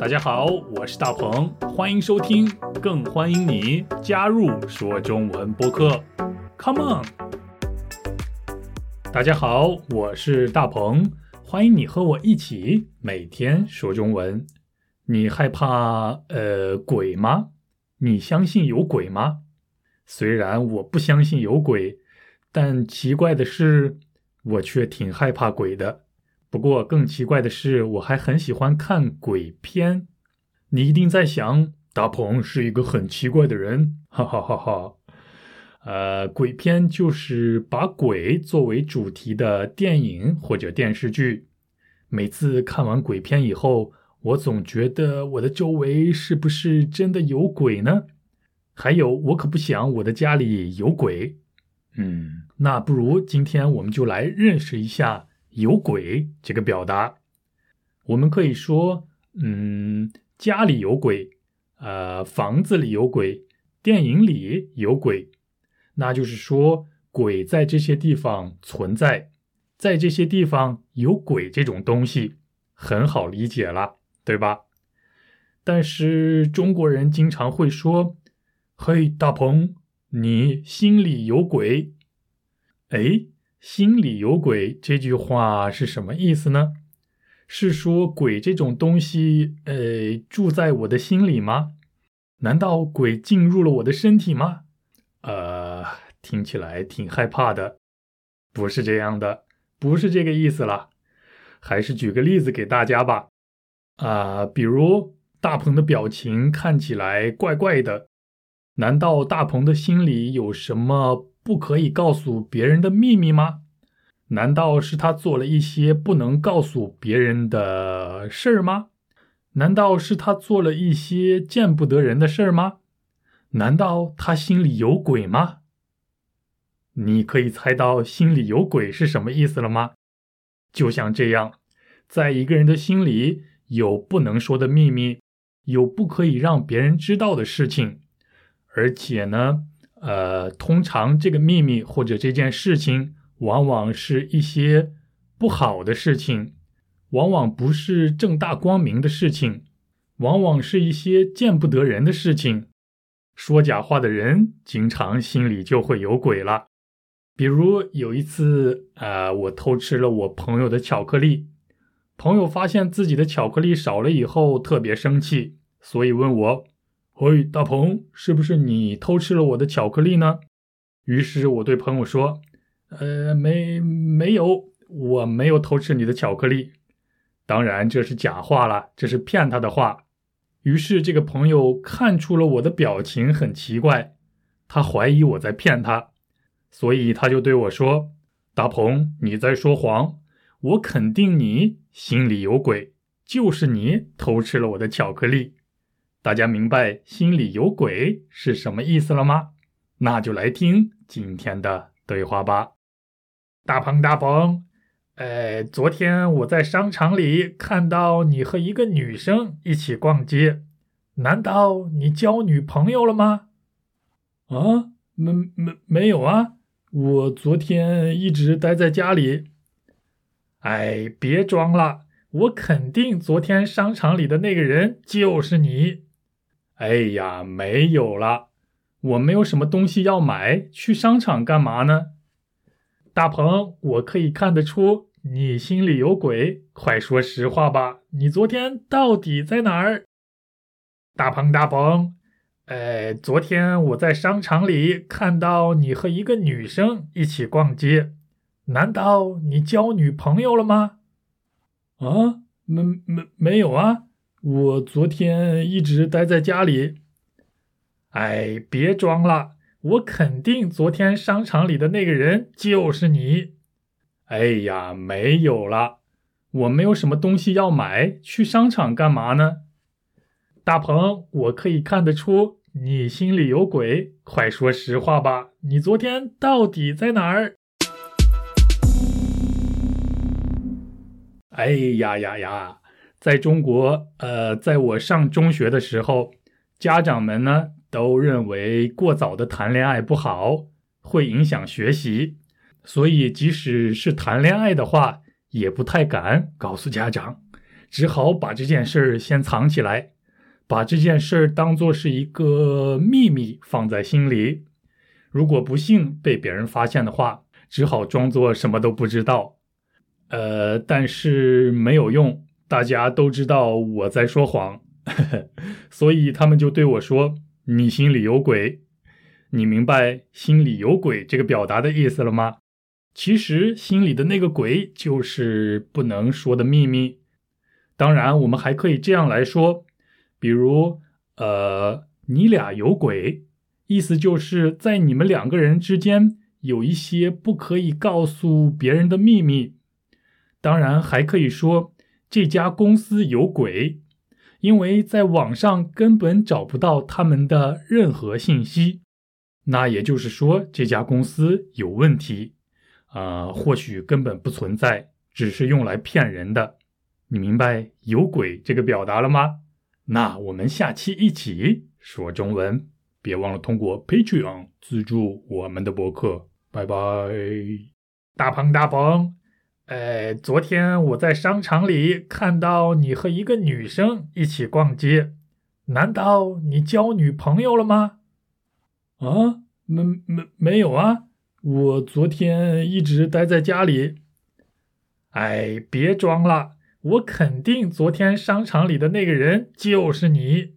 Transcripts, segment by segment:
大家好，我是大鹏，欢迎收听，更欢迎你加入说中文播客。Come on！大家好，我是大鹏，欢迎你和我一起每天说中文。你害怕呃鬼吗？你相信有鬼吗？虽然我不相信有鬼，但奇怪的是，我却挺害怕鬼的。不过更奇怪的是，我还很喜欢看鬼片。你一定在想，大鹏是一个很奇怪的人，哈哈哈哈。呃，鬼片就是把鬼作为主题的电影或者电视剧。每次看完鬼片以后，我总觉得我的周围是不是真的有鬼呢？还有，我可不想我的家里有鬼。嗯，那不如今天我们就来认识一下。有鬼这个表达，我们可以说，嗯，家里有鬼，呃，房子里有鬼，电影里有鬼，那就是说，鬼在这些地方存在，在这些地方有鬼这种东西，很好理解了，对吧？但是中国人经常会说：“嘿，大鹏，你心里有鬼。”哎。心里有鬼这句话是什么意思呢？是说鬼这种东西，呃，住在我的心里吗？难道鬼进入了我的身体吗？呃，听起来挺害怕的。不是这样的，不是这个意思了。还是举个例子给大家吧。啊，比如大鹏的表情看起来怪怪的，难道大鹏的心里有什么？不可以告诉别人的秘密吗？难道是他做了一些不能告诉别人的事儿吗？难道是他做了一些见不得人的事儿吗？难道他心里有鬼吗？你可以猜到心里有鬼是什么意思了吗？就像这样，在一个人的心里有不能说的秘密，有不可以让别人知道的事情，而且呢？呃，通常这个秘密或者这件事情，往往是一些不好的事情，往往不是正大光明的事情，往往是一些见不得人的事情。说假话的人，经常心里就会有鬼了。比如有一次，呃，我偷吃了我朋友的巧克力，朋友发现自己的巧克力少了以后，特别生气，所以问我。喂，大鹏，是不是你偷吃了我的巧克力呢？于是我对朋友说：“呃，没，没有，我没有偷吃你的巧克力。当然这是假话了，这是骗他的话。”于是这个朋友看出了我的表情很奇怪，他怀疑我在骗他，所以他就对我说：“大鹏，你在说谎，我肯定你心里有鬼，就是你偷吃了我的巧克力。”大家明白“心里有鬼”是什么意思了吗？那就来听今天的对话吧。大鹏，大鹏，呃，昨天我在商场里看到你和一个女生一起逛街，难道你交女朋友了吗？啊，没没没有啊，我昨天一直待在家里。哎，别装了，我肯定昨天商场里的那个人就是你。哎呀，没有了，我没有什么东西要买，去商场干嘛呢？大鹏，我可以看得出你心里有鬼，快说实话吧，你昨天到底在哪儿？大鹏，大鹏，哎，昨天我在商场里看到你和一个女生一起逛街，难道你交女朋友了吗？啊，没没没有啊。我昨天一直待在家里。哎，别装了，我肯定昨天商场里的那个人就是你。哎呀，没有了，我没有什么东西要买，去商场干嘛呢？大鹏，我可以看得出你心里有鬼，快说实话吧，你昨天到底在哪儿？哎呀呀呀！在中国，呃，在我上中学的时候，家长们呢都认为过早的谈恋爱不好，会影响学习，所以即使是谈恋爱的话，也不太敢告诉家长，只好把这件事儿先藏起来，把这件事儿当做是一个秘密放在心里。如果不幸被别人发现的话，只好装作什么都不知道。呃，但是没有用，大家都知道我在说谎，所以他们就对我说：“你心里有鬼。”你明白“心里有鬼”这个表达的意思了吗？其实心里的那个鬼就是不能说的秘密。当然，我们还可以这样来说，比如，呃，你俩有鬼，意思就是在你们两个人之间有一些不可以告诉别人的秘密。当然，还可以说这家公司有鬼，因为在网上根本找不到他们的任何信息。那也就是说，这家公司有问题，啊，或许根本不存在，只是用来骗人的。你明白“有鬼”这个表达了吗？那我们下期一起说中文，别忘了通过 Patreon 资助我们的博客。拜拜，大鹏大鹏。哎，昨天我在商场里看到你和一个女生一起逛街，难道你交女朋友了吗？啊，没没没有啊，我昨天一直待在家里。哎，别装了，我肯定昨天商场里的那个人就是你。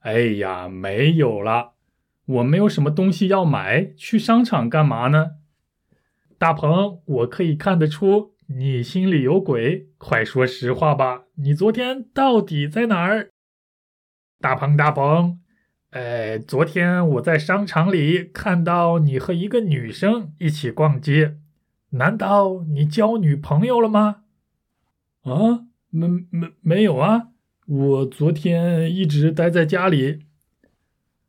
哎呀，没有了，我没有什么东西要买，去商场干嘛呢？大鹏，我可以看得出。你心里有鬼，快说实话吧！你昨天到底在哪儿？大鹏，大鹏，哎，昨天我在商场里看到你和一个女生一起逛街，难道你交女朋友了吗？啊，没没没有啊，我昨天一直待在家里。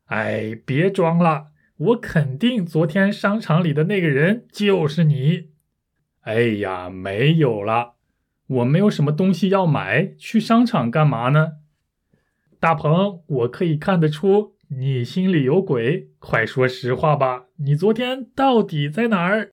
哎，别装了，我肯定昨天商场里的那个人就是你。哎呀，没有了，我没有什么东西要买，去商场干嘛呢？大鹏，我可以看得出你心里有鬼，快说实话吧！你昨天到底在哪儿？